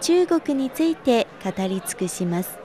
中国について語り尽くします。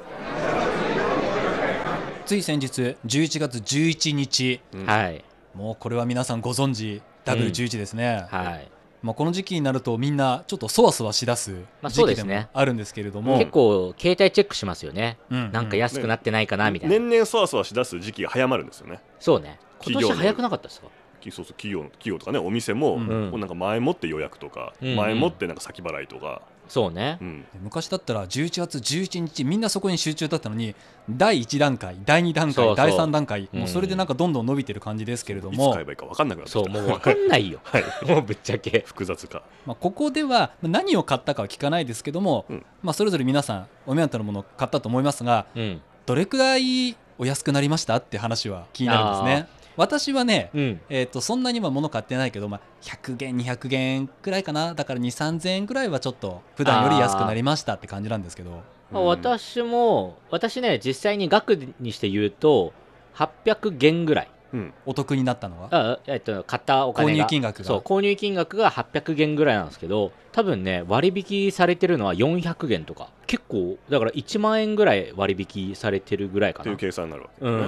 つい先日11月11日。はい。もうこれは皆さんご存知 W11 ですね、はい。まあ、この時期になるとみんなちょっとそわそわしだすまあ時期でもそうですねあるんですけれども、結構携帯チェックしますよね、うん。なんか安くなってないかなみたいな、年々そわそわしだす時期が早まるんですよね。そうね。今年早くなかったですか？きそうそう企業企業とかねお店も,、うん。もうなんか前もって予約とか、うん。前もってなんか先払いとか、そうね。うん。昔だったら11月11日みんなそこに集中だったのに第1段階第2段階そうそう。第3段階、うん。もうそれでなんかどんどん伸びてる感じですけれどいつも買えばいいか分かんなくなってきた。そうもう分かんないよ。はい。もうぶっちゃけ。複雑か。まあ、ここではまあ何を買ったかは聞かないですけども、うん。まあ、それぞれ皆さんお目当てのものを買ったと思いますがうん。どれくらいお安くなりましたって話は気になるんですね私はね、うん。えー、とそんなには物買ってないけど、まあ、100元200元くらいかな。だから2 3 0 0 0円くらいはちょっと普段より安くなりましたって感じなんですけど。まあ私も私ね実際に額にして言うと800元ぐらい。うんお得になったのは？あえっと買ったお金が。購入金額が？そう購入金額が800元ぐらいなんですけど多分ね割引されてるのは400元とか。結構だから1万円ぐらい割引されてるぐらいかな。っていう計算になるわけ、うんうんう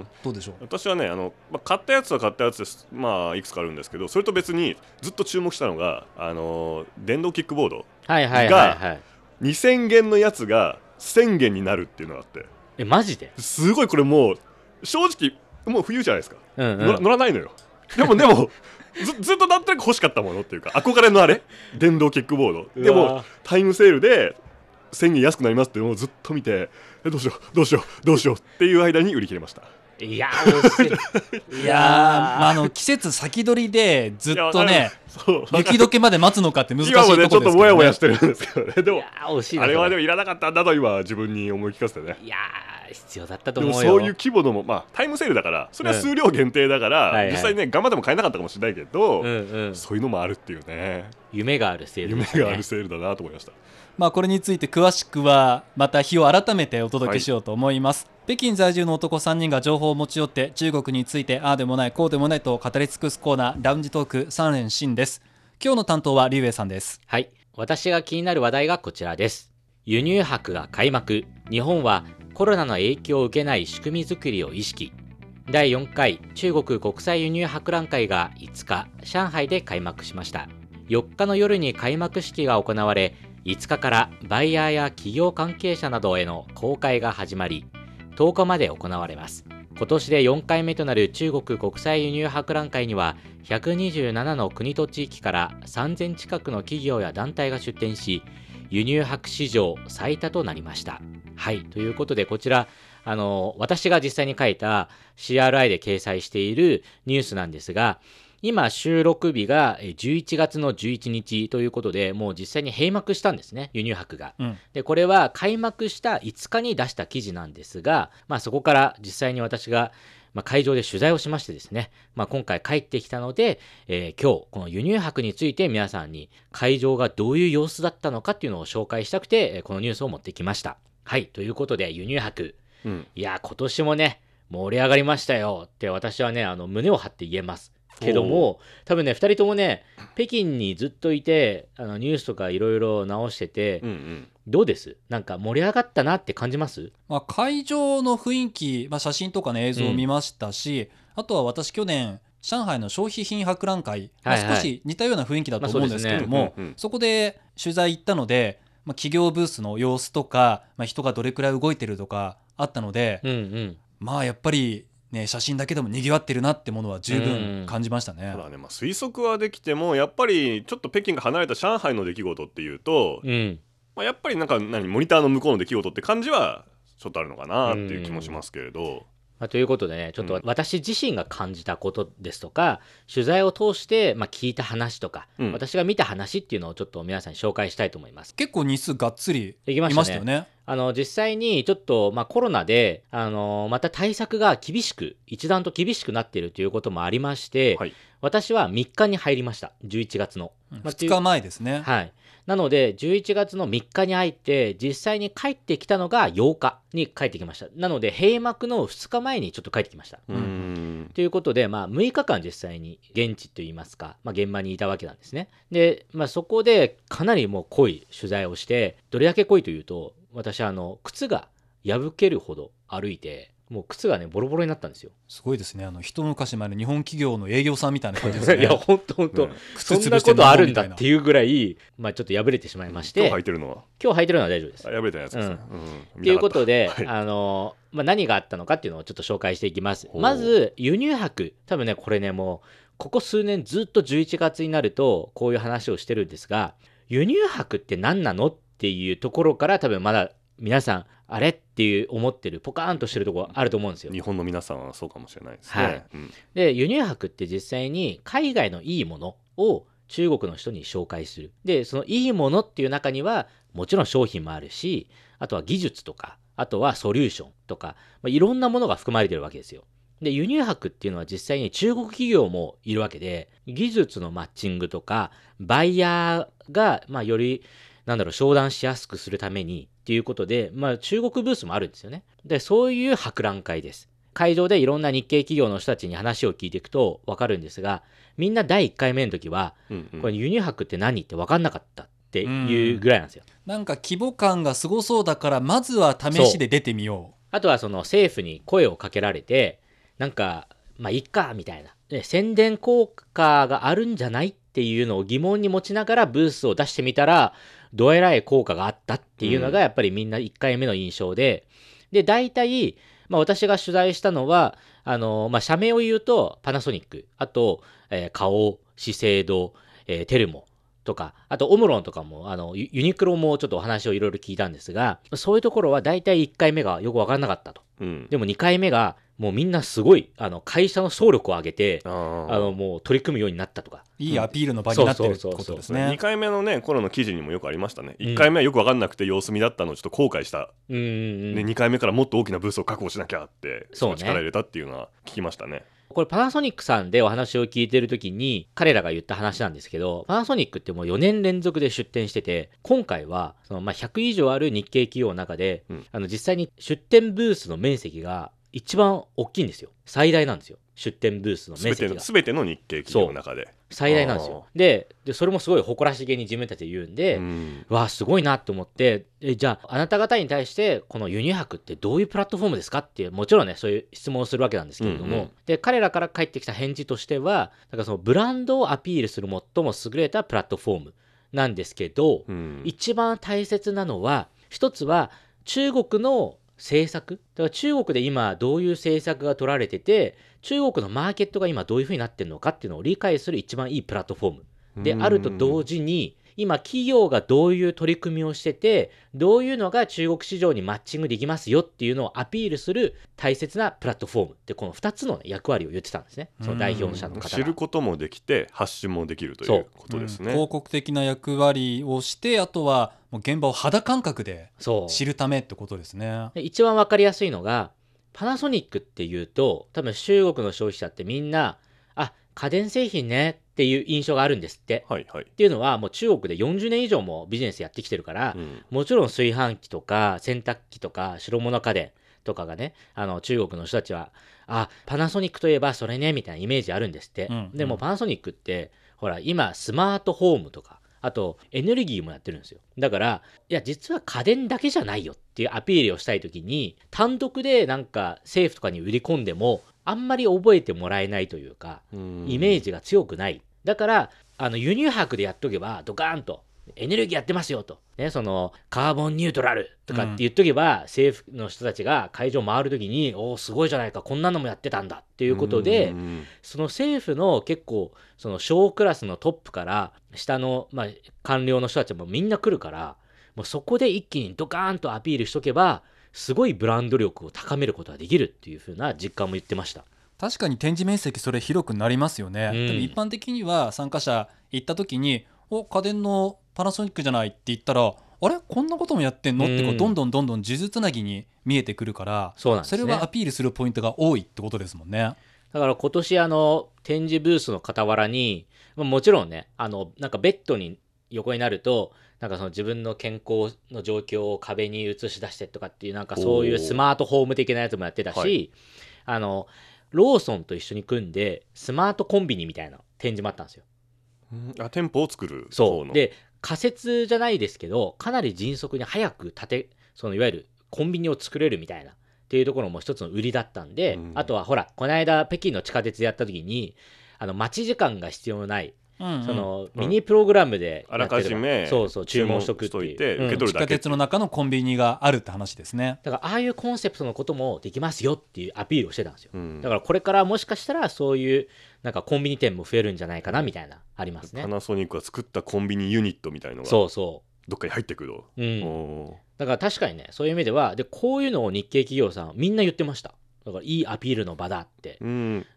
んどうでしょう？私はねあの、まあ、買ったやつは買ったやつです。まあいくつかあるんですけどそれと別にずっと注目したのがあの電動キックボード。はいはいはいはい。2000元のやつが1000元になるっていうのがあって。えマジで？すごいこれもう正直もう冬じゃないですか、うんうん。乗ら乗らないのよ。でもでもずずっとなんとなく欲しかったものっていうか憧れのあれ？電動キックボード。でもタイムセールで1000円安くなりますっていうのをずっと見てえどうしようどうしようどうしようっていう間に売り切れました。いやー惜しい。いやー、まあ、あの季節先取りでずっとねそう雪解けまで待つのかって難しいと今もころですけど、ね、ねちょっともやもやしてるんですけどね。でもいやー惜しいなあれはでそもいらなかったんだと今自分に思い聞かせてね。いやー必要だったとでも思うよ。そういう規模のもまあタイムセールだからそれは数量限定だから、はいはい。実際ね頑張っても買えなかったかもしれないけど、うんうん。そういうのもあるっていうね。夢があるセールね。があるセールだなと思いました。まあ、これについて詳しくはまた日を改めてお届けしようと思います、北京在住の男3人が情報を持ち寄って中国についてああでもないこうでもないと語り尽くすコーナーラウンジトーク3連新です。今日の担当はリュウエイさんです。はい。私が気になる話題がこちらです。輸入博が開幕。日本はコロナの影響を受けない仕組み作りを意識。第4回中国国際輸入博覧会が5日、上海で開幕しました。4日の夜に開幕式が行われ、5日からバイヤーや企業関係者などへの公開が始まり、10日まで行われます。今年で4回目となる中国国際輸入博覧会には127の国と地域から3000近くの企業や団体が出展し輸入博史上最多となりました。はいということでこちらあの私が実際に書いた CRI で掲載しているニュースなんですが今収録日がえ11月の11日ということでもう実際に閉幕したんですね輸入博が。うんでこれは開幕した5日に出した記事なんですが、まあ、そこから実際に私が、まあ、会場で取材をしましてですね、まあ、今回帰ってきたので、えー今日この輸入博について皆さんに会場がどういう様子だったのかっていうのを紹介したくてえーこのニュースを持ってきました。はいということで輸入博。うん。いや今年もね盛り上がりましたよ。って私はねあの胸を張って言えます。けども多分ね2人ともね北京にずっといてあのニュースとかいろいろ直してて、うんうんどうです？なんか盛り上がったなって感じます？まあ、会場の雰囲気、まあ、写真とかの映像を見ましたし、あとは私去年上海の消費品博覧会、まあ少し似たような雰囲気だと思うんですけどまあもそね。うんうんうん。そこで取材行ったので、まあ、企業ブースの様子とか、まあ、人がどれくらい動いてるとかあったので、うんうん。まあやっぱり、ね、写真だけでも賑わってるなってものは十分感じましたね。ただね、まあ、推測はできてもやっぱりちょっと北京が離れた上海の出来事っていうと、うんまあ、やっぱりなんか何モニターの向こうの出来事って感じはちょっとあるのかなっていう気もしますけれど、まあ、ということでね、ちょっと私自身が感じたことですとか、取材を通して、まあ、聞いた話とか、うん。私が見た話っていうのをちょっと皆さんに紹介したいと思います。結構日数がっつりいできましたね。ましたよね。あの実際にちょっと、まあ、コロナであのまた対策が厳しく一段と厳しくなっているということもありまして、はい。私は3日に入りました。11月の、まあ2日前ですね。はいなので11月の3日に入って実際に帰ってきたのが8日に帰ってきました。なので閉幕の2日前にちょっと帰ってきました、うーん。ということで、まあ、6日間実際に現地といいますか、まあ、現場にいたわけなんですね。で、まあ、そこでかなりもう濃い取材をして、どれだけ濃いというと、私、あの、靴が破けるほど歩いて、もう靴がね、ボロボロになったんですよ。すごいですね。あの一昔前の日本企業の営業さんみたいな感じですね。いや、ほんとほんとうん、そんなことあるんだっていうぐらい、まあ、ちょっと破れてしまいまして、今日今履いてるのは？日履いてるのは大丈夫ですあ。破れたやつですね。うんということで、はいあのまあ、何があったのかっていうのをちょっと紹介していきます。まず、輸入博。多分ね、これね、もう、ここ数年ずっと11月になると、こういう話をしてるんですが、輸入博って何なのっていうところから、多分まだ皆さん、あれっていう思ってる、ポカーンとしてるところあると思うんですよ。日本の皆さんはそうかもしれないですね。はいうんで輸入博って実際に海外のいいものを中国の人に紹介するでそのいいものっていう中にはもちろん商品もあるしあとは技術とかあとはソリューションとか、まあ、いろんなものが含まれてるわけですよで輸入博っていうのは実際に中国企業もいるわけで技術のマッチングとかバイヤーが、まあ、よりなんだろう商談しやすくするためにっていうことで、まあ、中国ブースもあるんですよね。でそういう博覧会です。会場でいろんな日系企業の人たちに話を聞いていくと分かるんですがみんな第1回目の時はうんうん。これ輸入博って何って分かんなかったっていうぐらいなんですよ。なんか規模感がすごそうだからまずは試しで出てみよあとはその政府に声をかけられてなんかまあいっかみたいな。で宣伝効果があるんじゃないっていうのを疑問に持ちながらブースを出してみたらどえらい効果があったっていうのがやっぱりみんな1回目の印象で。で大体、まあ、私が取材したのはあの、まあ、社名を言うとパナソニックあと、えー花王資生堂、えーテルモとか、あとオムロンとかも、あの、ユユニクロもちょっとお話をいろいろ聞いたんですが、そういうところは大体1回目がよくわかんなかったと。うん。でも2回目が、もうみんなすごい、あの、会社の総力を上げて、あの、もう取り組むようになったとか。ういいアピールの場になってるって2ことですね。回目のね頃の記事にもよくありましたね。うん。1回目はよく分かんなくて様子見だったのをちょっと後悔した、うん。で2回目からもっと大きなブースを確保しなきゃってそうね。力入れたっていうのは聞きましたね。これパナソニックさんでお話を聞いてる時に彼らが言った話なんですけどパナソニックってもう4年連続で出展してて今回はそのまあ100以上ある日系企業の中で、うん。あの実際に出展ブースの面積が一番大きいんですよ。最大なんですよ。出展ブースの面積が。の全ての日系企業の中で。最大なんですよ。ででそれもすごい誇らしげに自分たちで言うんで、うん。わあすごいなと思ってえじゃああなた方に対してこの輸入博ってどういうプラットフォームですかっていうもちろんねそういう質問をするわけなんですけれども、うんうん。で彼らから返ってきた返事としてはなんかそのブランドをアピールする最も優れたプラットフォームなんですけど、うん。一番大切なのは一つは中国の政策？だから中国で今どういう政策が取られてて中国のマーケットが今どういうふうになってるのかっていうのを理解する一番いいプラットフォームであると同時に今企業がどういう取り組みをしててどういうのが中国市場にマッチングできますよっていうのをアピールする大切なプラットフォームってこの2つの、ね、役割を言ってたんですねその代表者の方知るが。こともできて発信もできるといそううことですね。うん広告的な役割をしてあとはもう現場を肌感覚でそう知るためってことですね。で一番わかりやすいのがパナソニックっていうと多分中国の消費者ってみんなあ家電製品ねっていう印象があるんですって。はいはい。っていうのはもう中国で40年以上もビジネスやってきてるから、うんもちろん炊飯器とか洗濯機とか白物家電とかがねあの中国の人たちはあパナソニックといえばそれねみたいなイメージあるんですって、うんでもパナソニックってほら今スマートホームとかあとエネルギーもやってるんですよだからいや実は家電だけじゃないよっていうアピールをしたい時に単独でなんか政府とかに売り込んでもあんまり覚えてもらえないというかイメージが強くない。だから、あの輸入博でやっとけば、ドカーンと、エネルギーやってますよと。ね、その、カーボンニュートラルとかって言っとけば、政府の人たちが会場回るときに、おお、すごいじゃないか、こんなのもやってたんだっていうことで、うんその政府の結構、その小クラスのトップから、下の、まあ、官僚の人たちもみんな来るから、もうそこで一気にドカーンとアピールしとけば、すごいブランド力を高めることができるっていう風な実感も言ってました。確かに展示面積それ広くなりますよね、うん。一般的には参加者行った時に「お家電のパナソニックじゃない」って言ったら「あれ？こんなこともやってんの?」ってこううん。どんどんどんどん呪術つなぎに見えてくるからそうなんですね。それはアピールするポイントが多いってことですもんね。だから今年あの展示ブースの傍らに、まあもちろんね、あのなんかベッドに横になると、なんかその自分の健康の状況を壁に映し出してとかっていうなんかそういうスマートホーム的なやつもやってたし、はい。あのローソンと一緒に組んでスマートコンビニみたいな展示もあったんですよ。うん。あ店舗を作るそう。で仮説じゃないですけどかなり迅速に早く建てそのいわゆるコンビニを作れるみたいなっていうところも一つの売りだったんで、うん。あとはほらこの間北京の地下鉄でやった時にあの待ち時間が必要のない、うんうん。そのうん。ミニプログラムであらかじめばそうそう注文しとくっていう。うん。受け取る地下鉄の中のコンビニがあるって話ですね。だからああいうコンセプトのこともできますよっていうアピールをしてたんですよ。うん。だからこれからもしかしたらそういうなんかコンビニ店も増えるんじゃないかなみたいなありますね。パナソニックが作ったコンビニユニットみたいのがそうそどっかに入ってくると、ううん。おだから確かにね、そういう意味では、で、こういうのを日系企業さん、みんな言ってました。だから、いいアピールの場だってー。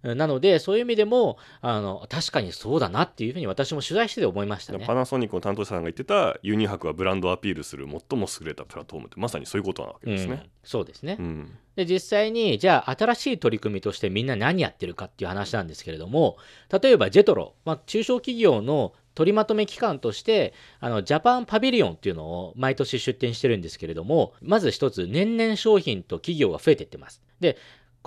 うんなので、そういう意味でも、あの、確かにそうだなっていうふうに私も取材してて思いましたねパ。ナソニックの担当者さんが言ってたユニ博はブランドをアピールする最も優れたプラットフォームってまさにそういうことなわけですうんね。そうですね。うんで、実際に、じゃあ、新しい取り組みとしてみんな何やってるかっていう話なんですけれども、例えば、ジェトロ、まあ、中小企業の取りまとめ機関として、あの、ジャパンパビリオンっていうのを毎年出展してるんですけれども、まず一つ、年々商品と企業が増えていってます。で、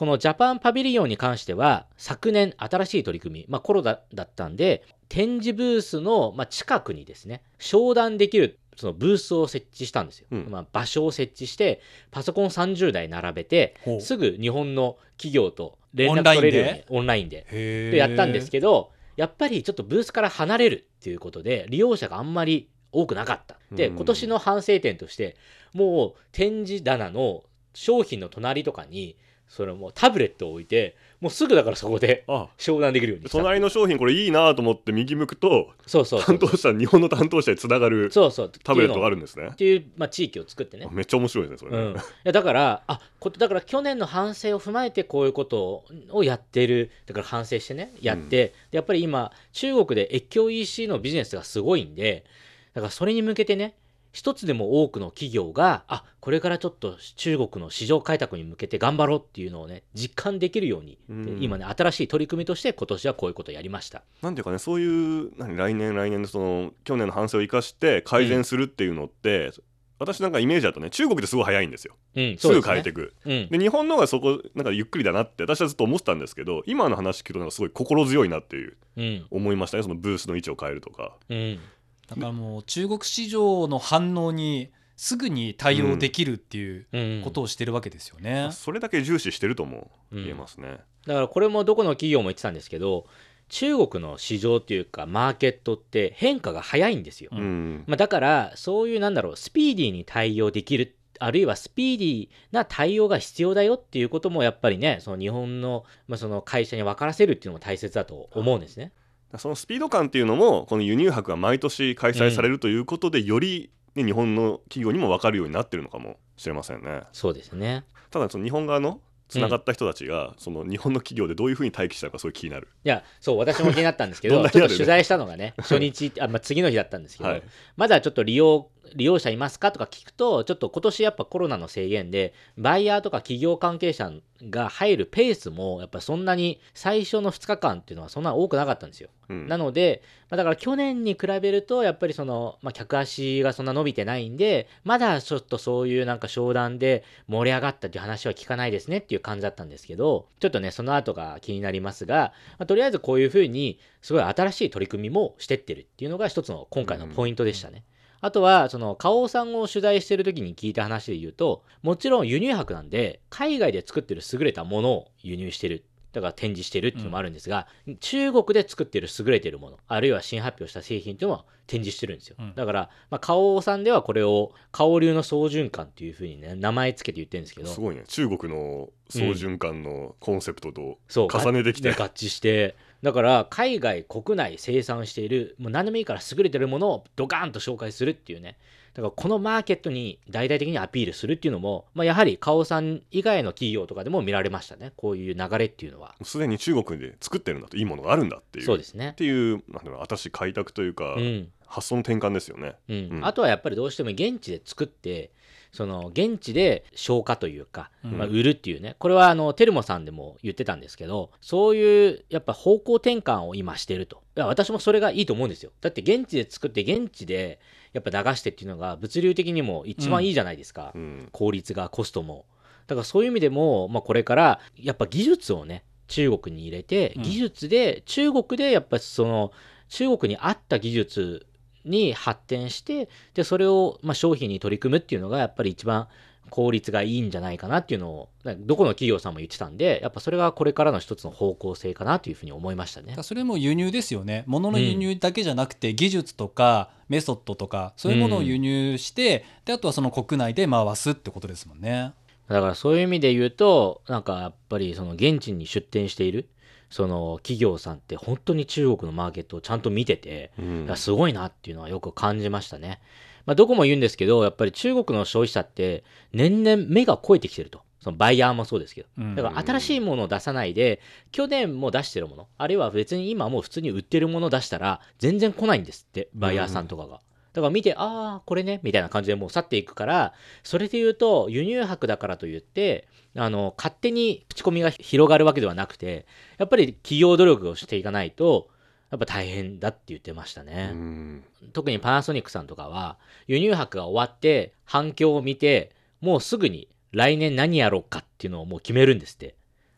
このジャパンパビリオンに関しては、昨年新しい取り組み、まあ、コロナだったんで、展示ブースの、まあ、近くにですね、商談できるそのブースを設置したんですよ。うん。まあ、場所を設置して、パソコン30台並べてすぐ日本の企業と連絡取れるようにオンラインで。へでやったんですけど、やっぱりちょっとブースから離れるっていうことで、利用者があんまり多くなかった。で、うん。今年の反省点として、もう展示棚の商品の隣とかに、それもうタブレットを置いて、もうすぐだからそこであ商談できるように。隣の商品これいいなと思って右向くとそうそう担当者日本の担当者につながるそうそう。タブレットがあるるんですね。っていう、まあ、地域を作ってね。あめっちゃ面白いですねそれ。ね、うん、いやだからあこだから去年の反省を踏まえてこういうことをやってる。だから反省してねやって、でやっぱり今中国で越境 EC のビジネスがすごいんでだからそれに向けてね一つでも多くの企業があこれからちょっと中国の市場開拓に向けて頑張ろうっていうのをね実感できるように、うん。で今ね新しい取り組みとして今年はこういうことをやりました。なんていうかねそういう何来年来年のその去年の反省を生かして改善するっていうのって、私なんかイメージだとね中国ってすごい早いんですよ。うんすぐ変えていく。うん。で日本の方がそこなんかゆっくりだなって私はずっと思ってたんですけど今の話聞くとなんかすごい心強いなっていううん。思いましたねそのブースの位置を変えるとか。うんだからもう中国市場の反応にすぐに対応できるっていううん。ことをしてるわけですよね。それだけ重視してるともうん。言えますね、だからこれもどこの企業も言ってたんですけど中国の市場っていうかマーケットって変化が早いんですよ、ううん。まあ、だからそういうなんだろうスピーディーに対応できるあるいはスピーディーな対応が必要だよっていうこともやっぱりねその日本の,、まあその会社に分からせるっていうのも大切だと思うんですね。そのスピード感っていうのもこの輸入博が毎年開催されるということで、より、ね、日本の企業にも分かるようになってるのかもしれませんね。そうですね。ただその日本側のつながった人たちが、その日本の企業でどういうふうに待機したのかすごい気になる。いやそう私も気になったんですけどどねちょっと取材したのがね初日あ、まあ、次の日だったんですけど、はい。まだちょっと利用利用者いますか？とか聞くとちょっと今年やっぱコロナの制限でバイヤーとか企業関係者が入るペースもやっぱそんなに最初の2日間っていうのはそんな多くなかったんですよ。うんなので、まあ、だから去年に比べるとやっぱりその、まあ、客足がそんな伸びてないんでまだちょっとそういうなんか商談で盛り上がったっていう話は聞かないですねっていう感じだったんですけどちょっとねその後が気になりますが、まあとりあえずこういうふうにすごい新しい取り組みもしてってるっていうのが一つの今回のポイントでしたね。あとは、その、花王さんを取材してる時に聞いた話で言うと、もちろん輸入博なんで、海外で作ってる優れたものを輸入してる。だから展示してるっていうのもあるんですが、中国で作ってる優れてるもの、あるいは新発表した製品っていうのは展示してるんですよ。うんだから、まあ、花王さんではこれを、花王流の総循環っていうふうにね、名前つけて言ってるんですけど、すごいね中国の総循環のコンセプトとそう重ねてきて、が合致してだから海外国内生産しているもう何でもいいから優れてるものをドカーンと紹介するっていうね。だからこのマーケットに大々的にアピールするっていうのも、まあ、やはり花王さん以外の企業とかでも見られましたね。こういう流れっていうのは。すでに中国で作ってるんだといいものがあるんだっていうそうですね。っていうなんだろう新しい開拓というか、うん。発想の転換ですよね。うん。うん。あとはやっぱりどうしても現地で作ってその現地で消化というか、うん。まあ、売るっていうね。これはあのテルモさんでも言ってたんですけどそういうやっぱ方向転換を今してると。いや私もそれがいいと思うんですよ。だって現地で作って現地でやっぱ流してっていうのが物流的にも一番いいじゃないですか、うん。効率がコストも。だからそういう意味でも、まあ、これからやっぱ技術をね中国に入れてうん。技術で、中国でやっぱその中国に合った技術に発展してでそれをまあ商品に取り組むっていうのがやっぱり一番効率がいいんじゃないかなっていうのをどこの企業さんも言ってたんでやっぱそれがこれからの一つの方向性かなというふうに思いましたね。それも輸入ですよね物の輸入だけじゃなくて技術とかメソッドとかそういうものを輸入して、であとはその国内で回すってことですもんね。だからそういう意味で言うとなんかやっぱりその現地に出店しているその企業さんって本当に中国のマーケットをちゃんと見てて、すごいなっていうのはよく感じましたね。まあ、どこも言うんですけどやっぱり中国の消費者って年々目が肥えてきてると。そのバイヤーもそうですけど。うんだから新しいものを出さないで、去年も出してるもの、あるいは別に今もう普通に売ってるものを出したら、全然来ないんですって、バイヤーさんとかが。だから見て、ああ、これね、みたいな感じでもう去っていくから、それで言うと、輸入博だからといって、あの、勝手に口コミが広がるわけではなくて、やっぱり企業努力をしていかないと、やっぱ大変だって言ってましたね。うん特にパナソニックさんとかは輸入博が終わって反響を見てもうすぐに来年何やろうかっていうのをもう決めるんですって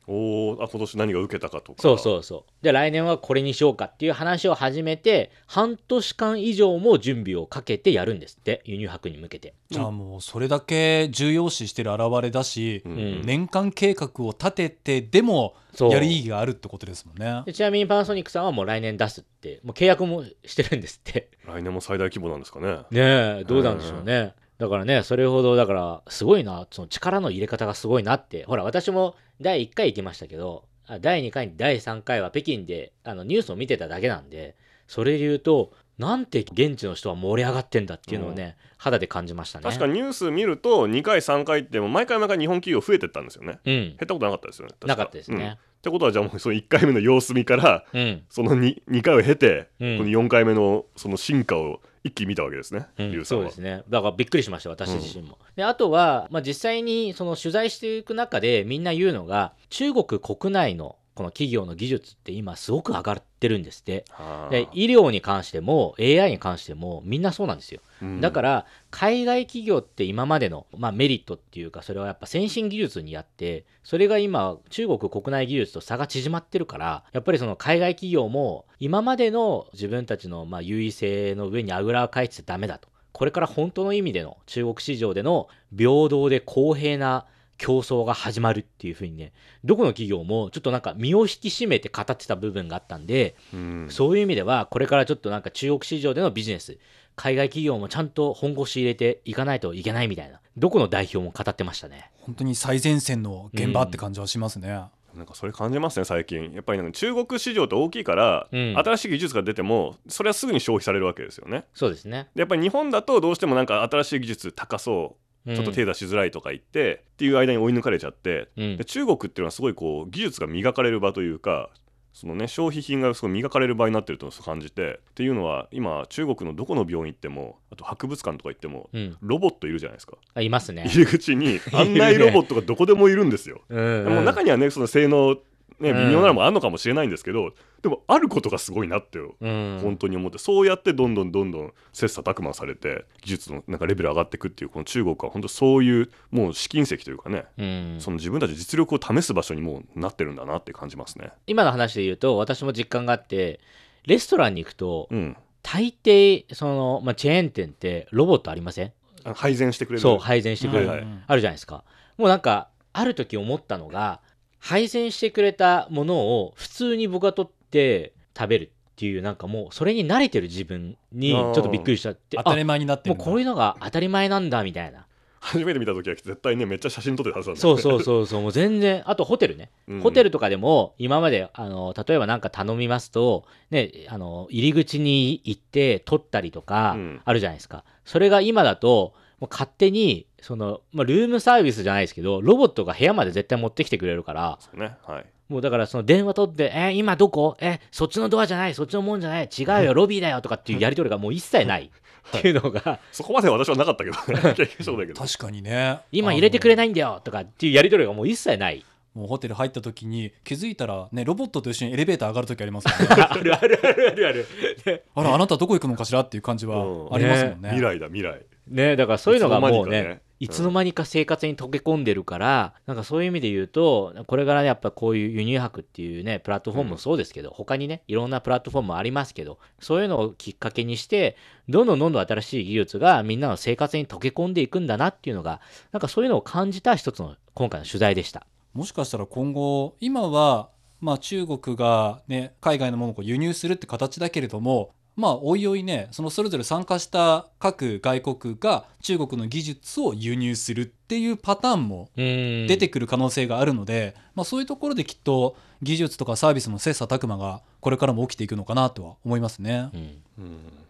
おーあ今年何が受けたかとか。そうそうそう。で来年はこれにしようかっていう話を始めて半年間以上も準備をかけてやるんですって輸入博に向けて。じゃあもうそれだけ重要視してる表れだし、うん。うん年間計画を立ててでもやる意義があるってことですもんね。でちなみにパナソニックさんはもう来年出すってもう契約もしてるんですって。来年も最大規模なんですかね。ねえどうなんでしょうね、だからねそれほどだからすごいなその力の入れ方がすごいなって。ほら私も第1回行きましたけどあ第2回に第3回は北京であのニュースを見てただけなんでそれで言うとなんて現地の人は盛り上がってんだっていうのをね、肌で感じましたね。確かにニュース見ると2回3回って毎回毎回日本企業増えてったんですよね。うん。減ったことなかったですよね確なかったですうんっねてことはじゃあもうその1回目の様子見からうん、その 2, 2回を経て、うん。この4回目のその進化を一気に見たわけですね、うん。そうですね。だからびっくりしました私自身も、であとは、まあ、実際にその取材していく中でみんな言うのが中国国内のこの企業の技術って今すごく上がってるんですって。はあで医療に関しても AI に関してもみんなそうなんですよ。うん。だから海外企業って今までの、まあ、メリットっていうかそれはやっぱ先進技術にあってそれが今中国国内技術と差が縮まってるからやっぱりその海外企業も今までの自分たちのまあ優位性の上にあぐらをかいてちゃダメだと。これから本当の意味での中国市場での平等で公平な競争が始まるっていうふうにねどこの企業もちょっとなんか身を引き締めて語ってた部分があったんでうんそういう意味では、これからちょっとなんか中国市場でのビジネス、海外企業もちゃんと本腰入れていかないといけないみたいな、どこの代表も語ってましたね。本当に最前線の現場って感じはしますね。なんかそれ感じますね最近やっぱりなんか中国市場って大きいから、うん新しい技術が出てもそれはすぐに消費されるわけですよねそうですね。でやっぱり日本だとどうしてもなんか新しい技術高そうちょっと手出しづらいとか言って、っていう間に追い抜かれちゃってうんで中国っていうのはすごいこう技術が磨かれる場というかそのね消費品がすごい磨かれる場になってると感じてっていうのは今中国のどこの病院行ってもあと博物館とか行ってもうん。ロボットいるじゃないですかあいますね。入り口に案内ロボットがどこでもいるんですよ。うんでも中にはねその性能ねうん微妙なのもあるのかもしれないんですけど、でもあることがすごいなってうん。本当に思ってそうやってどんどんどんどん切磋琢磨されて技術のなんかレベル上がっていくっていうこの中国は本当そういうもう試金石というかね、うんその自分たち実力を試す場所にもうなってるんだなって感じますね。今の話で言うと、私も実感があって、レストランに行くと、うん、大抵、その、まあ、チェーン店ってロボットありません？配膳してくれるそう、配膳してくれる。はいはいあるじゃないですか。もうなんか、ある時思ったのが、配膳してくれたものを普通に僕が取って食べるっていう、なんかもう、それに慣れてる自分にちょっとびっくりしちゃって、当たり前になってもうんこういうのが当たり前なんだみたいな。初めて見た時は絶対ねめっちゃ写真撮ってたはずなんだそうそうそうそうもう全然あとホテルね、うん。ホテルとかでも今まであの例えばなんか頼みますとねあの入り口に行って撮ったりとかうん。あるじゃないですか、それが今だともう勝手にその、まあ、ルームサービスじゃないですけどロボットが部屋まで絶対持ってきてくれるからそうねはい。もうだからその電話取って「えー今どこえそっちのドアじゃないそっちのもんじゃない違うよ ロビーだよ」とかっていうやり取りがもう一切ない。っていうのが。そこまで私はなかったけどね。経験証だけど。確かにね。今入れてくれいないんだよとかっていうやり取りがもう一切ない。もうホテル入った時に気づいたらねロボットと一緒にエレベーター上がる時ありますよね。あるあるあるあるある。ね。あらあなたどこ行くのかしらっていう感じはありますもんね。未来だ未来。ねだからそういうのがもうねいつの間にか生活に溶け込んでるから、なんかそういう意味で言うとこれからねやっぱこういう輸入博っていうねプラットフォームもそうですけど、他にねいろんなプラットフォームもありますけどそういうのをきっかけにしてどんどんどんどん新しい技術がみんなの生活に溶け込んでいくんだなっていうのがなんかそういうのを感じた一つの今回の取材でした。もしかしたら今後今はまあ中国がね海外のものを輸入するって形だけれどもまあおいおいねそのそれぞれ参加した各外国が中国の技術を輸入するっていうパターンも出出てくる可能性があるので、まあ、そういうところできっと技術とかサービスの切磋琢磨がこれからも起きていくのかなとは思いますね。うん。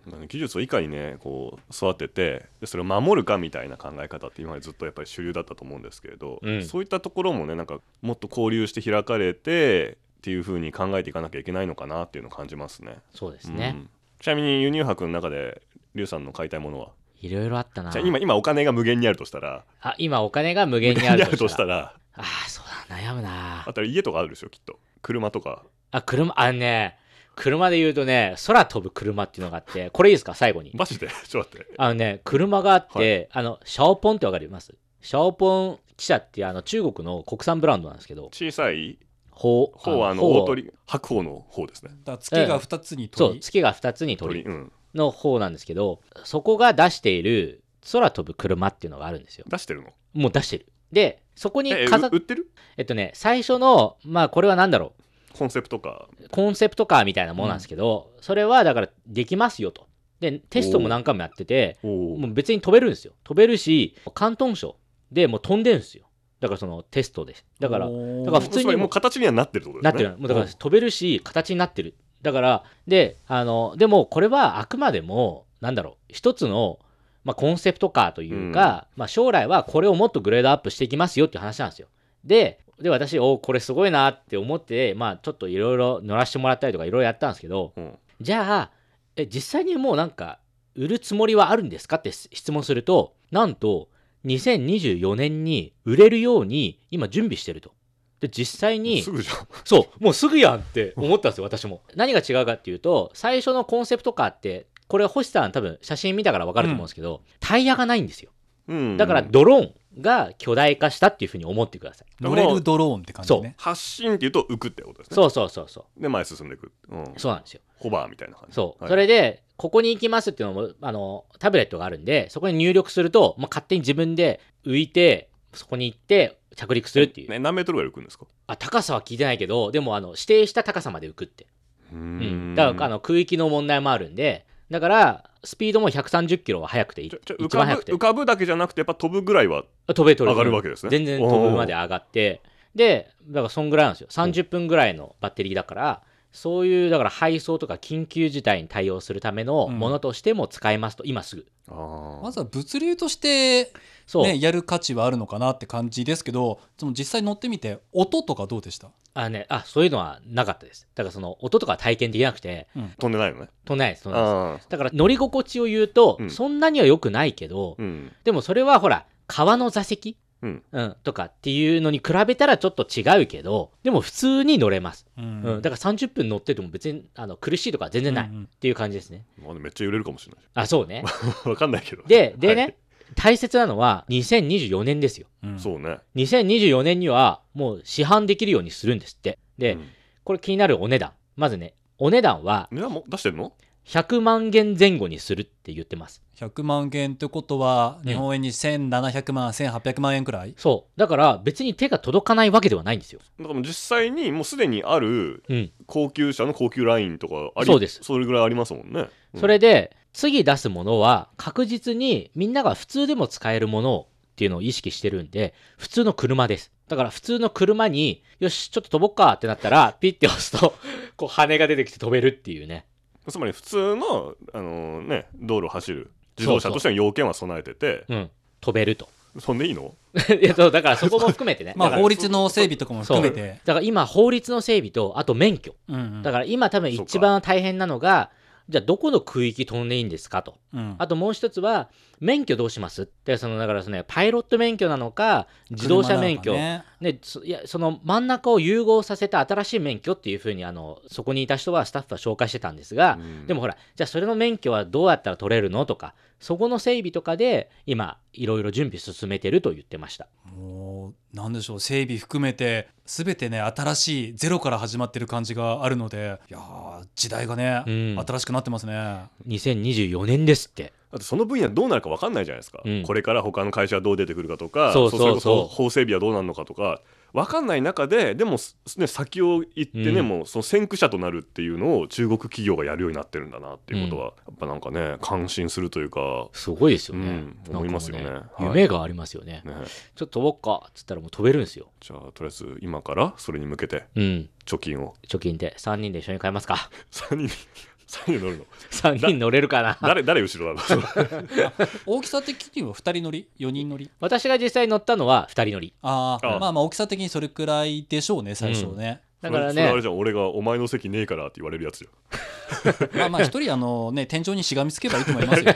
うん、技術をいかにねこう育ててでそれを守るかみたいな考え方って今までずっとやっぱり主流だったと思うんですけれど、うん。そういったところもねなんかもっと交流して開かれてっていうふうに考えていかなきゃいけないのかなっていうのを感じますね。そうですね、うんちなみに輸入博の中でリュウさんの買いたいものは？いろいろあったな。じゃあ今今お金が無限にあるとしたら？あ今お金が無限にあるとしたら。ら。ああそうだ悩むな。あと家とかあるでしょきっと。車とか。あ、車、あのね、車で言うとね、空飛ぶ車っていうのがあって、これいいですか、最後に。マジで？ちょっと待って。あのね、車があって、はあの、シャオポンってわかります？シャオポン汽車っていうあの中国の国産ブランドなんですけど、小さい？ほう方はあの大鳥白鵬の方ですね。だ月が2つにそう、月が2つに鳥。鳥うん。の方なんですけど、そこが出している空飛ぶ車っていうのがあるんですよ。出してるの？もう出してる。で、そこにえ飾っう売ってる？えっとね、最初の、まあこれは何だろコンセプトか。う、コンセプトカーみたいなものなんですけど、それはだからできますよと。で、テストも何回もやってて、おもう別に飛べるんですよ。飛べるし、広東省でもう飛んでるんですよ。だからそのテストで。だから、だから普通にもう形にはなってるってことですねなってる。もうだから飛べるし、形になってる。だから、で、あの、でもこれはあくまでも、なんだろう、一つの、まあ、コンセプトカーというか、まあ、将来はこれをもっとグレードアップしていきますよっていう話なんですよ。で、で私、おこれすごいなって思って、まあ、ちょっといろいろ乗らせてもらったりとかいろいろやったんですけど、うんじゃあ、え、実際にもうなんか、売るつもりはあるんですかって質問すると、なんと、2024年に売れるように今準備してると。で、実際にす、ぐじゃんそう、もうすぐやんって思ったんですよ、私も。何が違うかっていうと、最初のコンセプトカーって、これ星さん多分写真見たから分かると思うんですけど、タイヤがないんですよ。うんだからドローンが巨大化したっていうふうに思ってください。乗れるドローンって感じね。発進っていうと浮くってことですねそうそうそうそう。で前進んでいく、うん、そうなんですよ。ホバーみたいな感じそう。はいそれで、ここに行きますっていうのも、あの、タブレットがあるんで、そこに入力すると、まあ、勝手に自分で浮いて、そこに行って着陸するっていう。ね、何メートルぐらい浮くんですか？あ、高さは聞いてないけど、でも、あの、指定した高さまで浮くって。ううん。だから、あの、空域の問題もあるんで、だから、スピードも130キロは速くて浮かぶ浮かぶだけじゃなくてやっぱ飛ぶぐらいは飛べ飛べ上がるわけですね。全然飛ぶまで上がって。でだからそんぐらいなんですよ。30分ぐらいのバッテリーだからそういうだから配送とか緊急事態に対応するためのものとしても使えますと、今すぐ。あまずは物流として、そう、ね、やる価値はあるのかなって感じですけどその実際乗ってみて音とかどうでした？あねあそういうのはなかったです。だからその音とかは体験できなくて飛んでないのね。飛んでないです飛んでないです。あだから乗り心地を言うと、うん。そんなには良くないけど、あうん。でもそれはほら革の座席うん。うん、とかっていうのに比べたらちょっと違うけどでも普通に乗れます、うん。うん。だから30分乗ってても別にあの苦しいとか全然ないっうんうん。ていう感じですね、まあめっちゃ揺れるかもしれないあそうね。わかんないけど。ででね、はい。大切なのは2024年ですよ。うん。そうね。2024年にはもう市販できるようにするんですって。で、うん。これ気になるお値段。まずねお値段は値段も出してるの？100万元前後にするって言ってます。100万元ってことはうん日本円に1700万1800万円くらい、そう。だから別に手が届かないわけではないんですよ。だからもう実際にもうすでにあるうん。高級車の高級ラインとかありそうです。それぐらいありますもんね、うん。それで次出すものは確実にみんなが普通でも使えるものってっていうのを意識してるんで、普通の車です。だから普通の車に、よし、ちょっと飛ぼっかってなったら、ピッて押すと、こう羽が出てきて飛べるっていうね。つまり普通の、あのね、道路を走る自動車としての要件は備えててうん。飛べると。そんでいいの？いや、そう、だからそこも含めてね。まあだから法律の整備とかも含めてだから今、法律の整備と、あと免許。うんうんだから今多分一番大変なのが、じゃあどこの区域飛んでいいんですか？と。うん。あともう一つは、免許どうします？って、その、だからそのね、パイロット免許なのか、自動車免許、ね。ね、そいやその真ん中を融合させた新しい免許っていうふうにあのそこにいた人はスタッフは紹介してたんですが、うん。でもほらじゃあそれの免許はどうやったら取れるの？とかそこの整備とかで今いろいろ準備進めてると言ってましたもうなんでしょう整備含めて全てね新しいゼロから始まってる感じがあるのでいやー時代がね、うん。新しくなってますね。2024年ですって。だってその分野どうなるか分かんないじゃないですか、うん。これから他の会社はどう出てくるかとかそうそうそう。れこそ法整備はどうなるのかとか分かんない中ででも、すね、先を行ってね、うん。もうその先駆者となるっていうのを中国企業がやるようになってるんだなっていうことは、やっぱなんかね感心するというか、すごいですよね、うん思いますよね。はい。夢がありますよね、ね、ちょっと飛ぼっかっつったらもう飛べるんですよ。じゃあとりあえず今からそれに向けてうん。貯金を。貯金で3人で一緒に買いますか。3人3人乗るの？3人乗れるかな？誰誰後ろなの？大きさ的には2人乗り？4人乗り？私が実際乗ったのは2人乗り。あーあまあまあ大きさ的にそれくらいでしょうね最初ね、だからね。あれじゃん俺がお前の席ねえからって言われるやつじゃんまあまあ一人あのね天井にしがみつけばいいと思いますよ。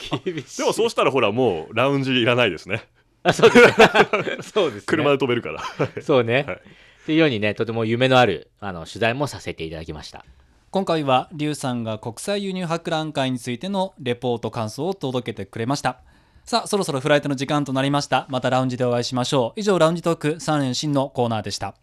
厳しい。でもそうしたらほらもうラウンジいらないですね。あそうですね。そうですね。車で飛べるから。そうね。はい。っていうようにね、とても夢のあるあの取材もさせていただきました。今回は劉さんが国際輸入博覧会についてのレポート感想を届けてくれました。さあそろそろフライトの時間となりました。またラウンジでお会いしましょう。以上ラウンジトーク3連新のコーナーでした。